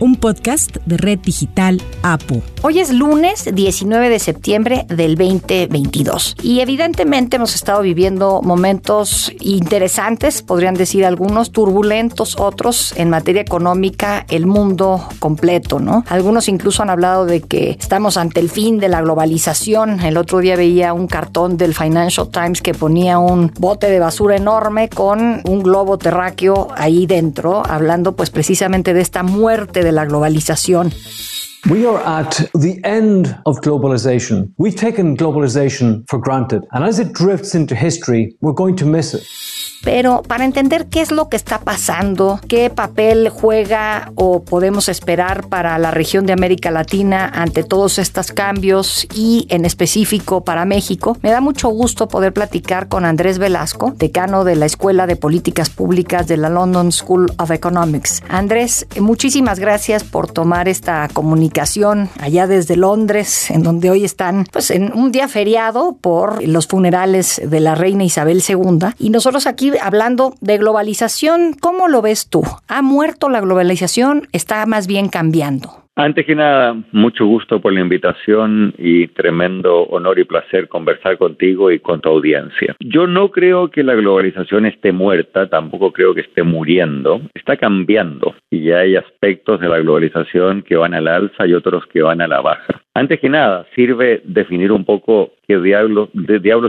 un podcast de Red Digital APO. Hoy es lunes 19 de septiembre del 2022 y evidentemente hemos estado viviendo momentos interesantes, podrían decir algunos, turbulentos, otros en materia económica, el mundo completo, ¿no? Algunos incluso han hablado de que estamos ante el fin de la globalización. El otro día veía un cartón del Financial Times que ponía un bote de basura enorme con un globo terráqueo ahí dentro, hablando pues precisamente de esta muerte de la globalización. We are at the end of globalization. We've taken globalization for granted, and as it drifts into history, we're going to miss it. Pero para entender qué es lo que está pasando, qué papel juega o podemos esperar para la región de América Latina ante todos estos cambios y en específico para México, me da mucho gusto poder platicar con Andrés Velasco, decano de la Escuela de Políticas Públicas de la London School of Economics. Andrés, muchísimas gracias por tomar esta comunicación allá desde Londres, en donde hoy están pues en un día feriado por los funerales de la reina Isabel II y nosotros aquí hablando de globalización, ¿cómo lo ves tú? ¿Ha muerto la globalización? ¿Está más bien cambiando? Antes que nada, mucho gusto por la invitación y tremendo honor y placer conversar contigo y con tu audiencia. Yo no creo que la globalización esté muerta, tampoco creo que esté muriendo, está cambiando y ya hay aspectos de la globalización que van al alza y otros que van a la baja. Antes que nada, sirve definir un poco qué diablo,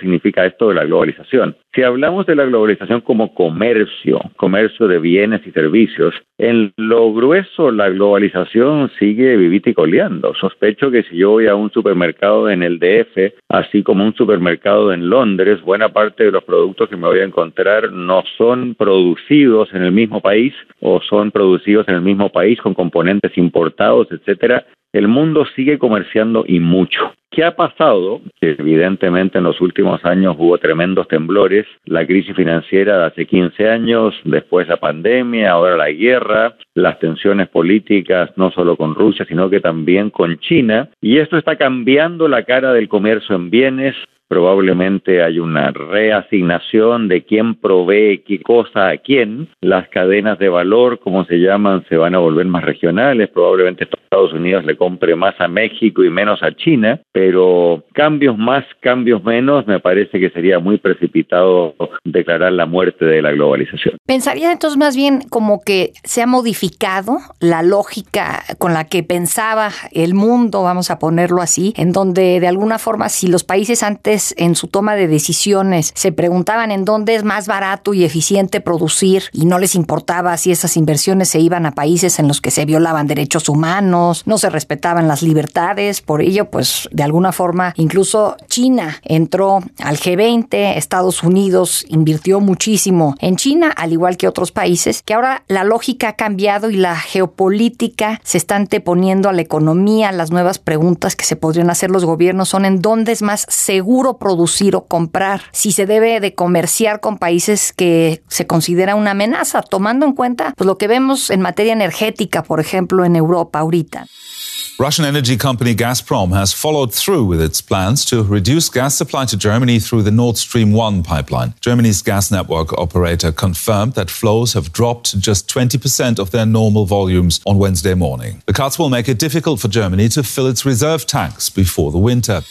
significa esto de la globalización. Si hablamos de la globalización como comercio, comercio de bienes y servicios, en lo grueso la globalización sigue vivita y coleando. Sospecho que si yo voy a un supermercado en el DF, así como un supermercado en Londres, buena parte de los productos que me voy a encontrar no son producidos en el mismo país o son producidos en el mismo país con componentes importados, etcétera, el mundo sigue comerciando y mucho. ¿Qué ha pasado? Evidentemente en los últimos años hubo tremendos temblores, la crisis financiera de hace 15 años, después la pandemia, ahora la guerra, las tensiones políticas no solo con Rusia, sino que también con China, y esto está cambiando la cara del comercio en bienes, probablemente hay una reasignación de quién provee qué cosa a quién. Las cadenas de valor, como se llaman, se van a volver más regionales. Probablemente Estados Unidos le compre más a México y menos a China, pero cambios más, cambios menos, me parece que sería muy precipitado declarar la muerte de la globalización. Pensaría entonces más bien como que se ha modificado la lógica con la que pensaba el mundo, vamos a ponerlo así, en donde de alguna forma si los países antes en su toma de decisiones. Se preguntaban en dónde es más barato y eficiente producir y no les importaba si esas inversiones se iban a países en los que se violaban derechos humanos, no se respetaban las libertades, por ello pues de alguna forma incluso China entró al G20, Estados Unidos invirtió muchísimo en China, al igual que otros países, que ahora la lógica ha cambiado y la geopolítica se está anteponiendo a la economía, las nuevas preguntas que se podrían hacer los gobiernos son en dónde es más seguro producir o comprar, si se debe de comerciar con países que se considera una amenaza, tomando en cuenta pues, lo que vemos en materia energética, por ejemplo, en Europa ahorita. Russian energy company Gazprom has followed through with its plans to reduce gas supply to Germany through the Nord Stream 1 pipeline. Germany's gas network operator confirmed that flows have dropped just 20% of their normal volumes on Wednesday morning. The cuts will make it difficult for Germany to fill its reserve tanks before the winter.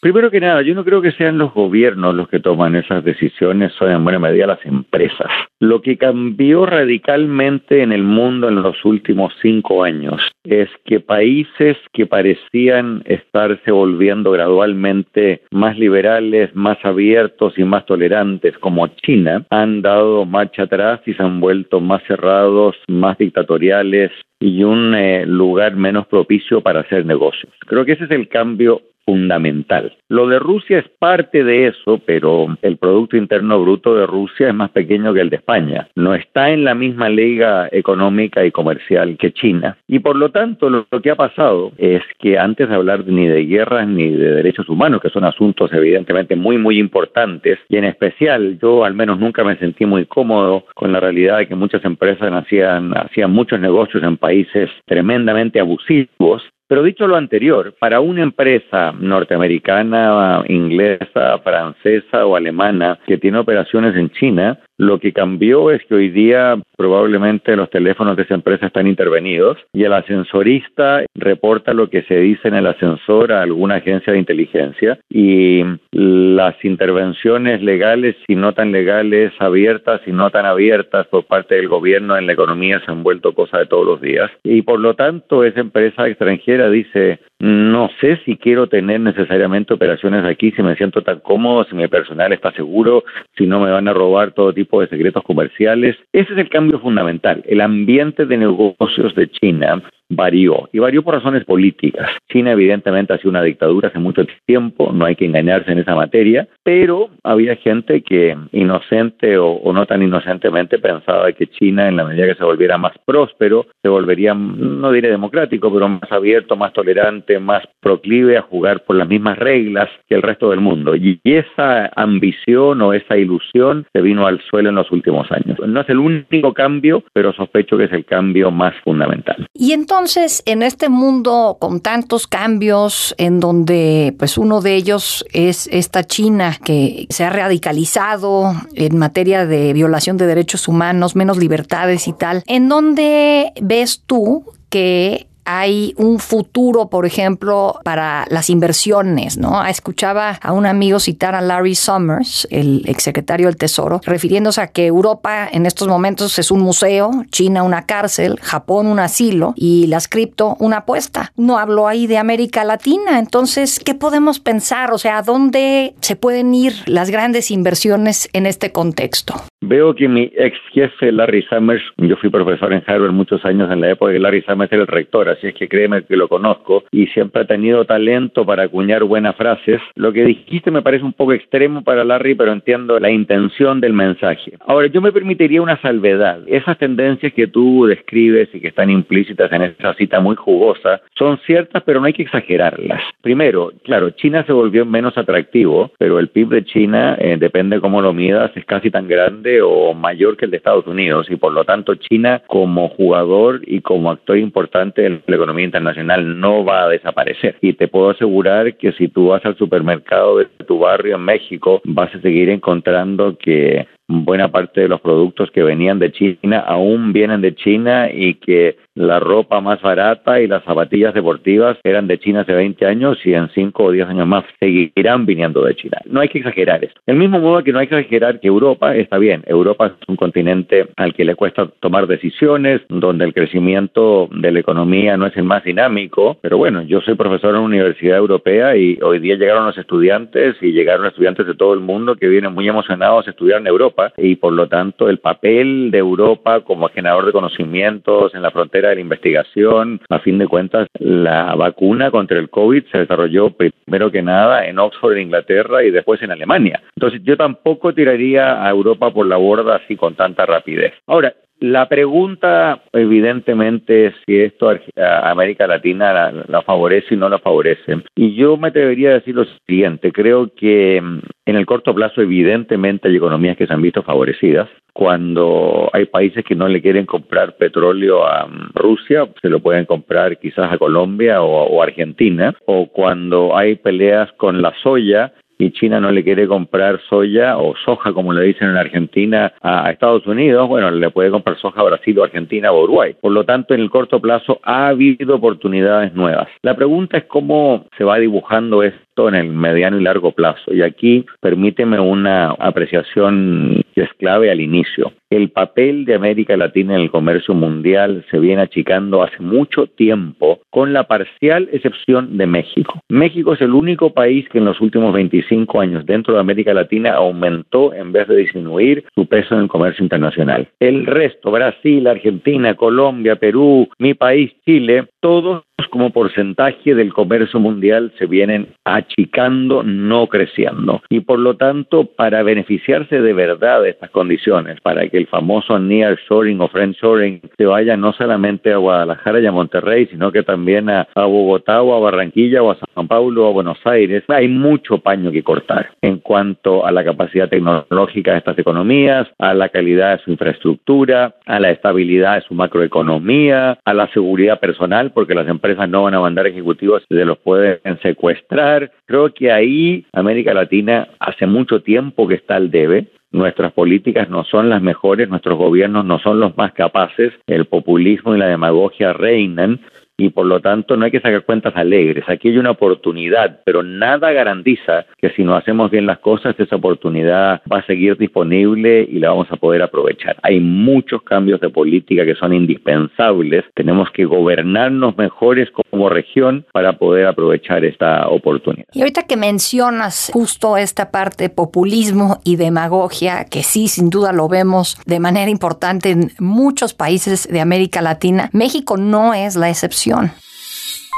Primero que nada, yo no creo que sean los gobiernos los que toman esas decisiones, son en buena medida las empresas. Lo que cambió radicalmente en el mundo en los últimos cinco años es que países que parecían estarse volviendo gradualmente más liberales, más abiertos y más tolerantes, como China, han dado marcha atrás y se han vuelto más cerrados, más dictatoriales y un eh, lugar menos propicio para hacer negocios. Creo que ese es el cambio fundamental. Lo de Rusia es parte de eso, pero el Producto Interno Bruto de Rusia es más pequeño que el de España. No está en la misma liga económica y comercial que China. Y por lo tanto, lo, que ha pasado es que antes de hablar ni de guerras ni de derechos humanos, que son asuntos evidentemente muy, muy importantes, y en especial yo al menos nunca me sentí muy cómodo con la realidad de que muchas empresas hacían, hacían muchos negocios en países tremendamente abusivos pero dicho lo anterior, para una empresa norteamericana, inglesa, francesa o alemana que tiene operaciones en China, lo que cambió es que hoy día probablemente los teléfonos de esa empresa están intervenidos y el ascensorista reporta lo que se dice en el ascensor a alguna agencia de inteligencia y las intervenciones legales, si no tan legales, abiertas y no tan abiertas por parte del gobierno en la economía se han vuelto cosa de todos los días. Y por lo tanto esa empresa extranjera dice no sé si quiero tener necesariamente operaciones aquí, si me siento tan cómodo, si mi personal está seguro, si no me van a robar todo tipo de secretos comerciales. Ese es el cambio fundamental. El ambiente de negocios de China varió y varió por razones políticas. China evidentemente ha sido una dictadura hace mucho tiempo, no hay que engañarse en esa materia, pero había gente que inocente o, no tan inocentemente pensaba que China en la medida que se volviera más próspero, se volvería, no diré democrático, pero más abierto, más tolerante, más proclive a jugar por las mismas reglas que el resto del mundo. Y esa ambición o esa ilusión se vino al suelo en los últimos años. No es el único cambio, pero sospecho que es el cambio más fundamental. Y entonces entonces, en este mundo con tantos cambios, en donde pues uno de ellos es esta China que se ha radicalizado en materia de violación de derechos humanos, menos libertades y tal, ¿en dónde ves tú que hay un futuro, por ejemplo, para las inversiones, ¿no? Escuchaba a un amigo citar a Larry Summers, el exsecretario del Tesoro, refiriéndose a que Europa en estos momentos es un museo, China una cárcel, Japón un asilo y las cripto una apuesta. No hablo ahí de América Latina, entonces, ¿qué podemos pensar? O sea, ¿a dónde se pueden ir las grandes inversiones en este contexto? Veo que mi ex jefe Larry Summers, yo fui profesor en Harvard muchos años en la época que Larry Summers era el rector, así es que créeme que lo conozco y siempre ha tenido talento para acuñar buenas frases. Lo que dijiste me parece un poco extremo para Larry, pero entiendo la intención del mensaje. Ahora, yo me permitiría una salvedad. Esas tendencias que tú describes y que están implícitas en esa cita muy jugosa son ciertas, pero no hay que exagerarlas. Primero, claro, China se volvió menos atractivo, pero el PIB de China, eh, depende cómo lo midas, es casi tan grande o mayor que el de Estados Unidos y por lo tanto China como jugador y como actor importante en la economía internacional no va a desaparecer. Y te puedo asegurar que si tú vas al supermercado de tu barrio en México, vas a seguir encontrando que buena parte de los productos que venían de China aún vienen de China y que la ropa más barata y las zapatillas deportivas eran de China hace 20 años y en 5 o 10 años más seguirán viniendo de China. No hay que exagerar esto. Del mismo modo que no hay que exagerar que Europa está bien. Europa es un continente al que le cuesta tomar decisiones, donde el crecimiento de la economía no es el más dinámico. Pero bueno, yo soy profesor en una universidad europea y hoy día llegaron los estudiantes y llegaron estudiantes de todo el mundo que vienen muy emocionados a estudiar en Europa y por lo tanto el papel de Europa como generador de conocimientos en la frontera de la investigación. A fin de cuentas, la vacuna contra el COVID se desarrolló primero que nada en Oxford, en Inglaterra, y después en Alemania. Entonces, yo tampoco tiraría a Europa por la borda así con tanta rapidez. Ahora, la pregunta, evidentemente, es si esto a América Latina la, favorece y no la favorece. Y yo me atrevería a decir lo siguiente. Creo que mm, en el corto plazo, evidentemente, hay economías que se han visto favorecidas. Cuando hay países que no le quieren comprar petróleo a mm, Rusia, se lo pueden comprar quizás a Colombia o, o Argentina. O cuando hay peleas con la soya, y China no le quiere comprar soya o soja, como le dicen en Argentina, a Estados Unidos, bueno, le puede comprar soja a Brasil o Argentina o Uruguay. Por lo tanto, en el corto plazo ha habido oportunidades nuevas. La pregunta es cómo se va dibujando en el mediano y largo plazo. Y aquí permíteme una apreciación que es clave al inicio. El papel de América Latina en el comercio mundial se viene achicando hace mucho tiempo, con la parcial excepción de México. México es el único país que en los últimos 25 años dentro de América Latina aumentó en vez de disminuir su peso en el comercio internacional. El resto, Brasil, Argentina, Colombia, Perú, mi país, Chile, todos como porcentaje del comercio mundial se vienen achicando, no creciendo. Y por lo tanto, para beneficiarse de verdad de estas condiciones, para que el famoso nearshoring o friendshoring se vaya no solamente a Guadalajara y a Monterrey, sino que también a, a Bogotá o a Barranquilla o a San Paulo o a Buenos Aires, hay mucho paño que cortar en cuanto a la capacidad tecnológica de estas economías, a la calidad de su infraestructura, a la estabilidad de su macroeconomía, a la seguridad personal, porque las empresas no van a mandar ejecutivos, se los pueden secuestrar. Creo que ahí América Latina hace mucho tiempo que está al debe nuestras políticas no son las mejores, nuestros gobiernos no son los más capaces, el populismo y la demagogia reinan y por lo tanto no hay que sacar cuentas alegres. Aquí hay una oportunidad, pero nada garantiza que si no hacemos bien las cosas, esa oportunidad va a seguir disponible y la vamos a poder aprovechar. Hay muchos cambios de política que son indispensables. Tenemos que gobernarnos mejores como región para poder aprovechar esta oportunidad. Y ahorita que mencionas justo esta parte populismo y demagogia, que sí, sin duda lo vemos de manera importante en muchos países de América Latina, México no es la excepción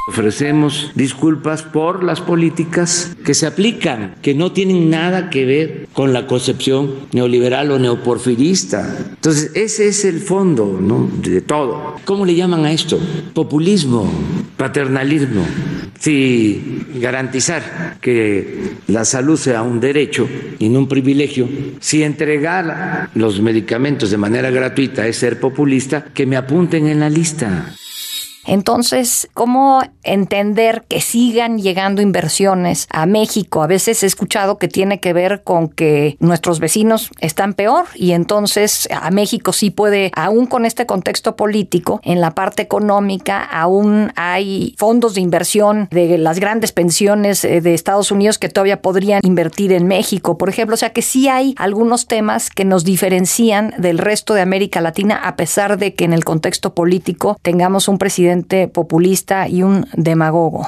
Ofrecemos disculpas por las políticas que se aplican, que no tienen nada que ver con la concepción neoliberal o neoporfirista. Entonces, ese es el fondo de todo. ¿Cómo le llaman a esto? Populismo, paternalismo. Si garantizar que la salud sea un derecho y no un privilegio, si entregar los medicamentos de manera gratuita es ser populista, que me apunten en la lista. Entonces, ¿cómo entender que sigan llegando inversiones a México? A veces he escuchado que tiene que ver con que nuestros vecinos están peor y entonces a México sí puede, aún con este contexto político, en la parte económica, aún hay fondos de inversión de las grandes pensiones eh, de Estados Unidos que todavía podrían invertir en México, por ejemplo. O sea que sí hay algunos temas que nos diferencian del resto de América Latina, a pesar de que en el contexto político tengamos un presidente populista y un demagogo.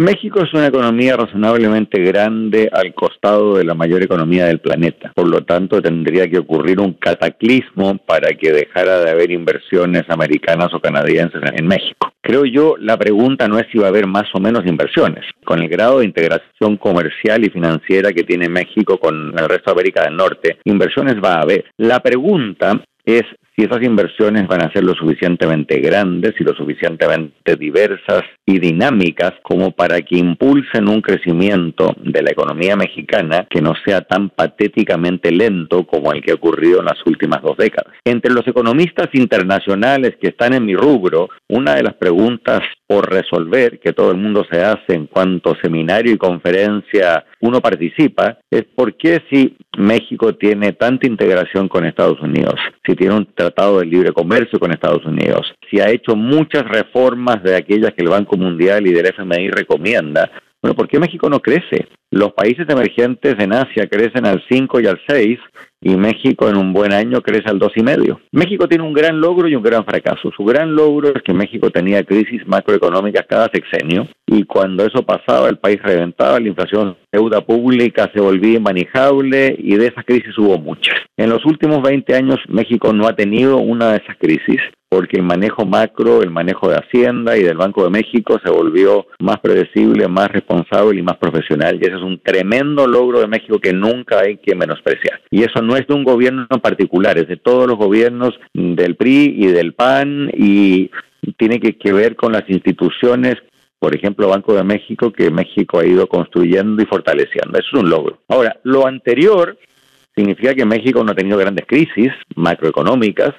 México es una economía razonablemente grande al costado de la mayor economía del planeta. Por lo tanto, tendría que ocurrir un cataclismo para que dejara de haber inversiones americanas o canadienses en México. Creo yo, la pregunta no es si va a haber más o menos inversiones. Con el grado de integración comercial y financiera que tiene México con el resto de América del Norte, inversiones va a haber. La pregunta es si esas inversiones van a ser lo suficientemente grandes y lo suficientemente diversas y dinámicas como para que impulsen un crecimiento de la economía mexicana que no sea tan patéticamente lento como el que ha ocurrido en las últimas dos décadas. Entre los economistas internacionales que están en mi rubro, una de las preguntas por resolver que todo el mundo se hace en cuanto seminario y conferencia uno participa es por qué si México tiene tanta integración con Estados Unidos, si tiene un tratado de libre comercio con Estados Unidos, si ha hecho muchas reformas de aquellas que el Banco Mundial y del FMI recomienda, bueno, ¿por qué México no crece? Los países emergentes en Asia crecen al 5 y al 6 y México en un buen año crece al 2,5. México tiene un gran logro y un gran fracaso. Su gran logro es que México tenía crisis macroeconómicas cada sexenio y cuando eso pasaba el país reventaba, la inflación deuda pública se volvía inmanejable y de esas crisis hubo muchas. En los últimos 20 años México no ha tenido una de esas crisis porque el manejo macro, el manejo de Hacienda y del Banco de México se volvió más predecible, más responsable y más profesional. Y ese es un tremendo logro de México que nunca hay que menospreciar. Y eso no es de un gobierno en particular, es de todos los gobiernos del PRI y del PAN y tiene que, que ver con las instituciones por ejemplo, Banco de México, que México ha ido construyendo y fortaleciendo. Eso es un logro. Ahora, lo anterior significa que México no ha tenido grandes crisis macroeconómicas,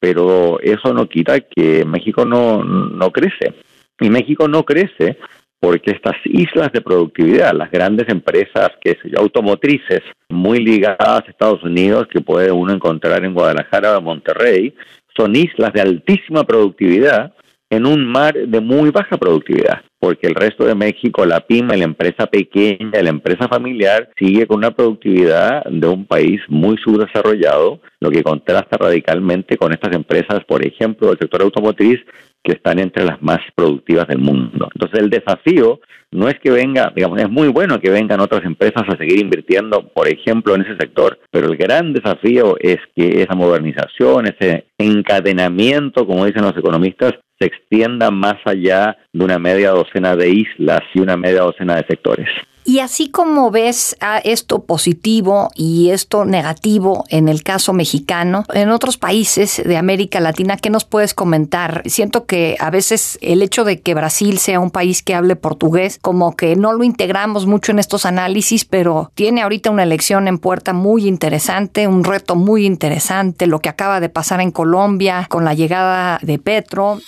pero eso no quita que México no, no crece. Y México no crece porque estas islas de productividad, las grandes empresas que automotrices muy ligadas a Estados Unidos que puede uno encontrar en Guadalajara o Monterrey, son islas de altísima productividad en un mar de muy baja productividad, porque el resto de México, la pyme, la empresa pequeña, la empresa familiar, sigue con una productividad de un país muy subdesarrollado, lo que contrasta radicalmente con estas empresas, por ejemplo, del sector automotriz, que están entre las más productivas del mundo. Entonces el desafío no es que venga, digamos, es muy bueno que vengan otras empresas a seguir invirtiendo, por ejemplo, en ese sector, pero el gran desafío es que esa modernización, ese encadenamiento, como dicen los economistas, se extienda más allá de una media docena de islas y una media docena de sectores. Y así como ves a esto positivo y esto negativo en el caso mexicano, en otros países de América Latina, ¿qué nos puedes comentar? Siento que a veces el hecho de que Brasil sea un país que hable portugués, como que no lo integramos mucho en estos análisis, pero tiene ahorita una elección en puerta muy interesante, un reto muy interesante, lo que acaba de pasar en Colombia con la llegada de Petro.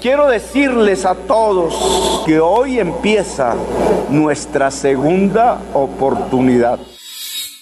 Quiero decirles a todos que hoy empieza nuestra segunda oportunidad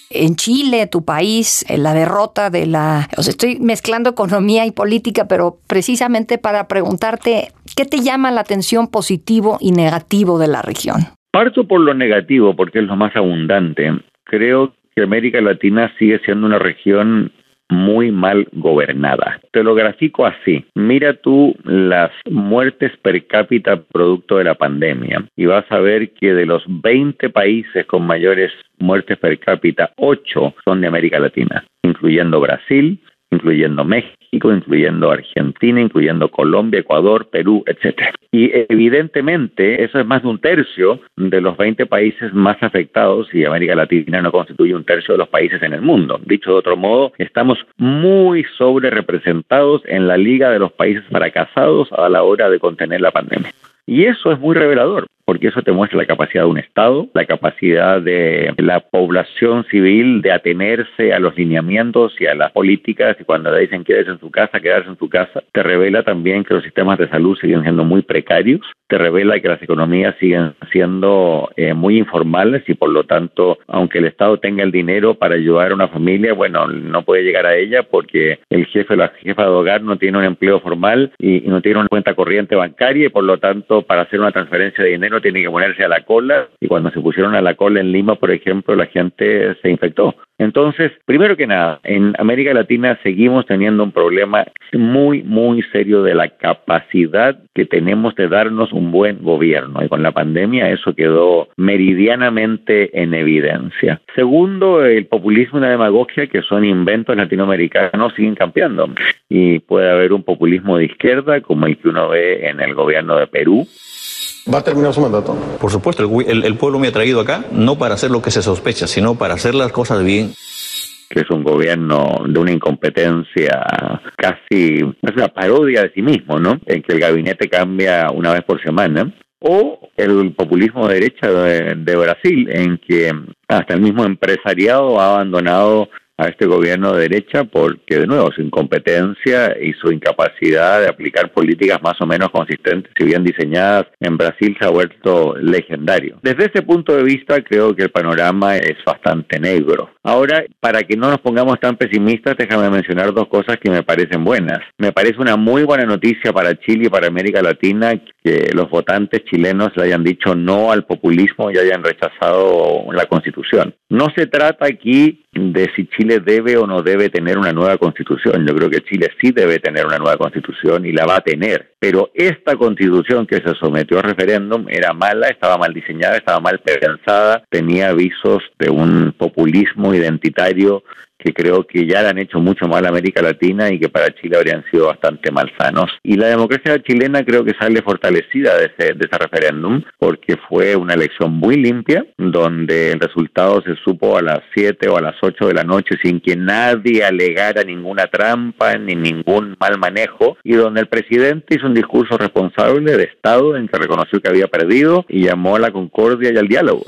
en Chile, tu país, la derrota de la... O sea, estoy mezclando economía y política, pero precisamente para preguntarte, ¿qué te llama la atención positivo y negativo de la región? Parto por lo negativo, porque es lo más abundante. Creo que América Latina sigue siendo una región muy mal gobernada. Te lo grafico así. Mira tú las muertes per cápita producto de la pandemia y vas a ver que de los 20 países con mayores muertes per cápita, 8 son de América Latina, incluyendo Brasil, incluyendo México, incluyendo Argentina, incluyendo Colombia, Ecuador, Perú, etcétera. Y evidentemente eso es más de un tercio de los 20 países más afectados y América Latina no constituye un tercio de los países en el mundo. Dicho de otro modo, estamos muy sobre representados en la liga de los países fracasados a la hora de contener la pandemia. Y eso es muy revelador, porque eso te muestra la capacidad de un Estado, la capacidad de la población civil de atenerse a los lineamientos y a las políticas, y cuando le dicen quédese en su casa, quedarse en su casa, te revela también que los sistemas de salud siguen siendo muy precarios, te revela que las economías siguen siendo eh, muy informales y por lo tanto, aunque el Estado tenga el dinero para ayudar a una familia, bueno, no puede llegar a ella porque el jefe o la jefa de hogar no tiene un empleo formal y no tiene una cuenta corriente bancaria y por lo tanto, para hacer una transferencia de dinero, tiene que ponerse a la cola y cuando se pusieron a la cola en Lima, por ejemplo, la gente se infectó. Entonces, primero que nada, en América Latina seguimos teniendo un problema muy, muy serio de la capacidad que tenemos de darnos un buen gobierno y con la pandemia eso quedó meridianamente en evidencia. Segundo, el populismo y la demagogia, que son inventos latinoamericanos, siguen cambiando y puede haber un populismo de izquierda como el que uno ve en el gobierno de Perú ¿Va a terminar su mandato? Por supuesto, el, pueblo me ha traído acá no para hacer lo que se sospecha, sino para hacer las cosas bien que es un gobierno de una incompetencia casi, es una parodia de sí mismo, ¿no? En que el gabinete cambia una vez por semana. O el populismo de derecha de Brasil, en que hasta el mismo empresariado ha abandonado a este gobierno de derecha porque, de nuevo, su incompetencia y su incapacidad de aplicar políticas más o menos consistentes y bien diseñadas en Brasil se ha vuelto legendario. Desde ese punto de vista, creo que el panorama es bastante negro. Ahora, para que no nos pongamos tan pesimistas, déjame mencionar dos cosas que me parecen buenas. Me parece una muy buena noticia para Chile y para América Latina que los votantes chilenos le hayan dicho no al populismo y hayan rechazado la constitución. No se trata aquí de si Chile debe o no debe tener una nueva constitución. Yo creo que Chile sí debe tener una nueva constitución y la va a tener. Pero esta constitución que se sometió a referéndum era mala, estaba mal diseñada, estaba mal pensada, tenía avisos de un populismo identitario que creo que ya le han hecho mucho mal a América Latina y que para Chile habrían sido bastante malsanos. Y la democracia chilena creo que sale fortalecida de ese, de ese referéndum porque fue una elección muy limpia, donde el resultado se supo a las 7 o a las 8 de la noche sin que nadie alegara ninguna trampa ni ningún mal manejo y donde el presidente hizo un discurso responsable de Estado en que reconoció que había perdido y llamó a la concordia y al diálogo.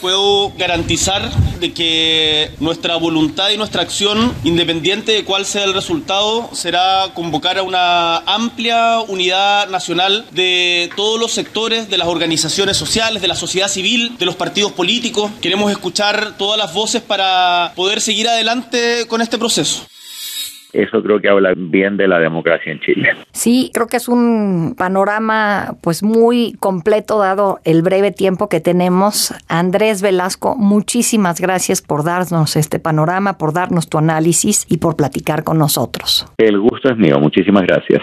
Puedo garantizar de que nuestra voluntad y nuestra acción, independiente de cuál sea el resultado, será convocar a una amplia unidad nacional de todos los sectores, de las organizaciones sociales, de la sociedad civil, de los partidos políticos. Queremos escuchar todas las voces para poder seguir adelante con este proceso eso creo que habla bien de la democracia en Chile. Sí, creo que es un panorama pues muy completo dado el breve tiempo que tenemos. Andrés Velasco, muchísimas gracias por darnos este panorama, por darnos tu análisis y por platicar con nosotros. El gusto es mío, muchísimas gracias.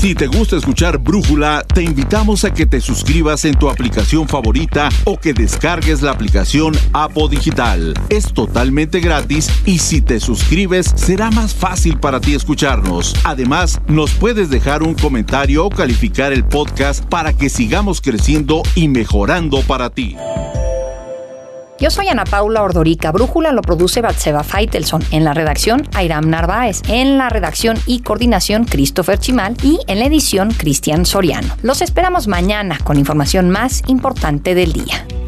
Si te gusta escuchar Brújula, te invitamos a que te suscribas en tu aplicación favorita o que descargues la aplicación Apo Digital. Es totalmente gratis y si te suscribes será más fácil para ti escucharnos. Además, nos puedes dejar un comentario o calificar el podcast para que sigamos creciendo y mejorando para ti. Yo soy Ana Paula Ordorica. Brújula lo produce Batseba Feitelson. En la redacción, Airam Narváez. En la redacción y coordinación, Christopher Chimal. Y en la edición, Cristian Soriano. Los esperamos mañana con información más importante del día.